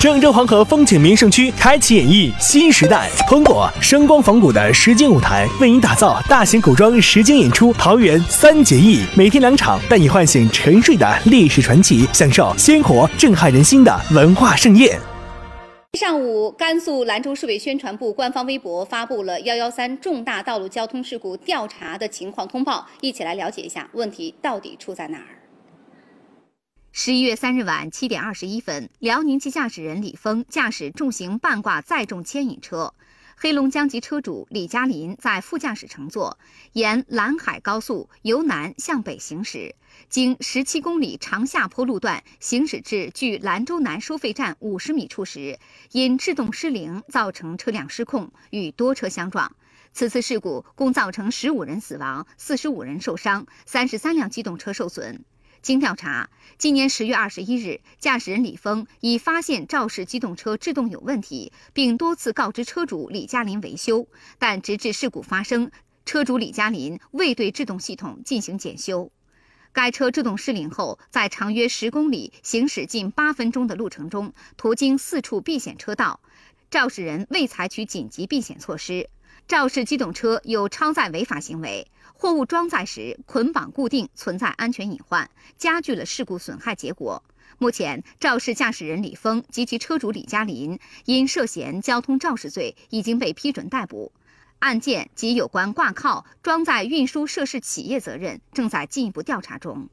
郑州黄河风景名胜区开启演绎新时代，通过声光仿古的实景舞台，为您打造大型古装实景演出《桃园三结义》，每天两场，带你唤醒沉睡的历史传奇，享受鲜活震撼人心的文化盛宴。上午，甘肃兰州市委宣传部官方微博发布了“幺幺三”重大道路交通事故调查的情况通报，一起来了解一下问题到底出在哪儿。十一月三日晚七点二十一分，辽宁籍驾驶人李峰驾驶重型半挂载重牵引车。黑龙江籍车主李嘉林在副驾驶乘坐，沿兰海高速由南向北行驶，经十七公里长下坡路段行驶至距兰州南收费站五十米处时，因制动失灵造成车辆失控，与多车相撞。此次事故共造成十五人死亡、四十五人受伤、三十三辆机动车受损。经调查，今年十月二十一日，驾驶人李峰已发现肇事机动车制动有问题，并多次告知车主李嘉林维修，但直至事故发生，车主李嘉林未对制动系统进行检修。该车制动失灵后，在长约十公里、行驶近八分钟的路程中，途经四处避险车道，肇事人未采取紧急避险措施，肇事机动车有超载违法行为。货物装载时捆绑固定存在安全隐患，加剧了事故损害结果。目前，肇事驾驶人李峰及其车主李嘉林因涉嫌交通肇事罪已经被批准逮捕，案件及有关挂靠装载运输涉事企业责任正在进一步调查中。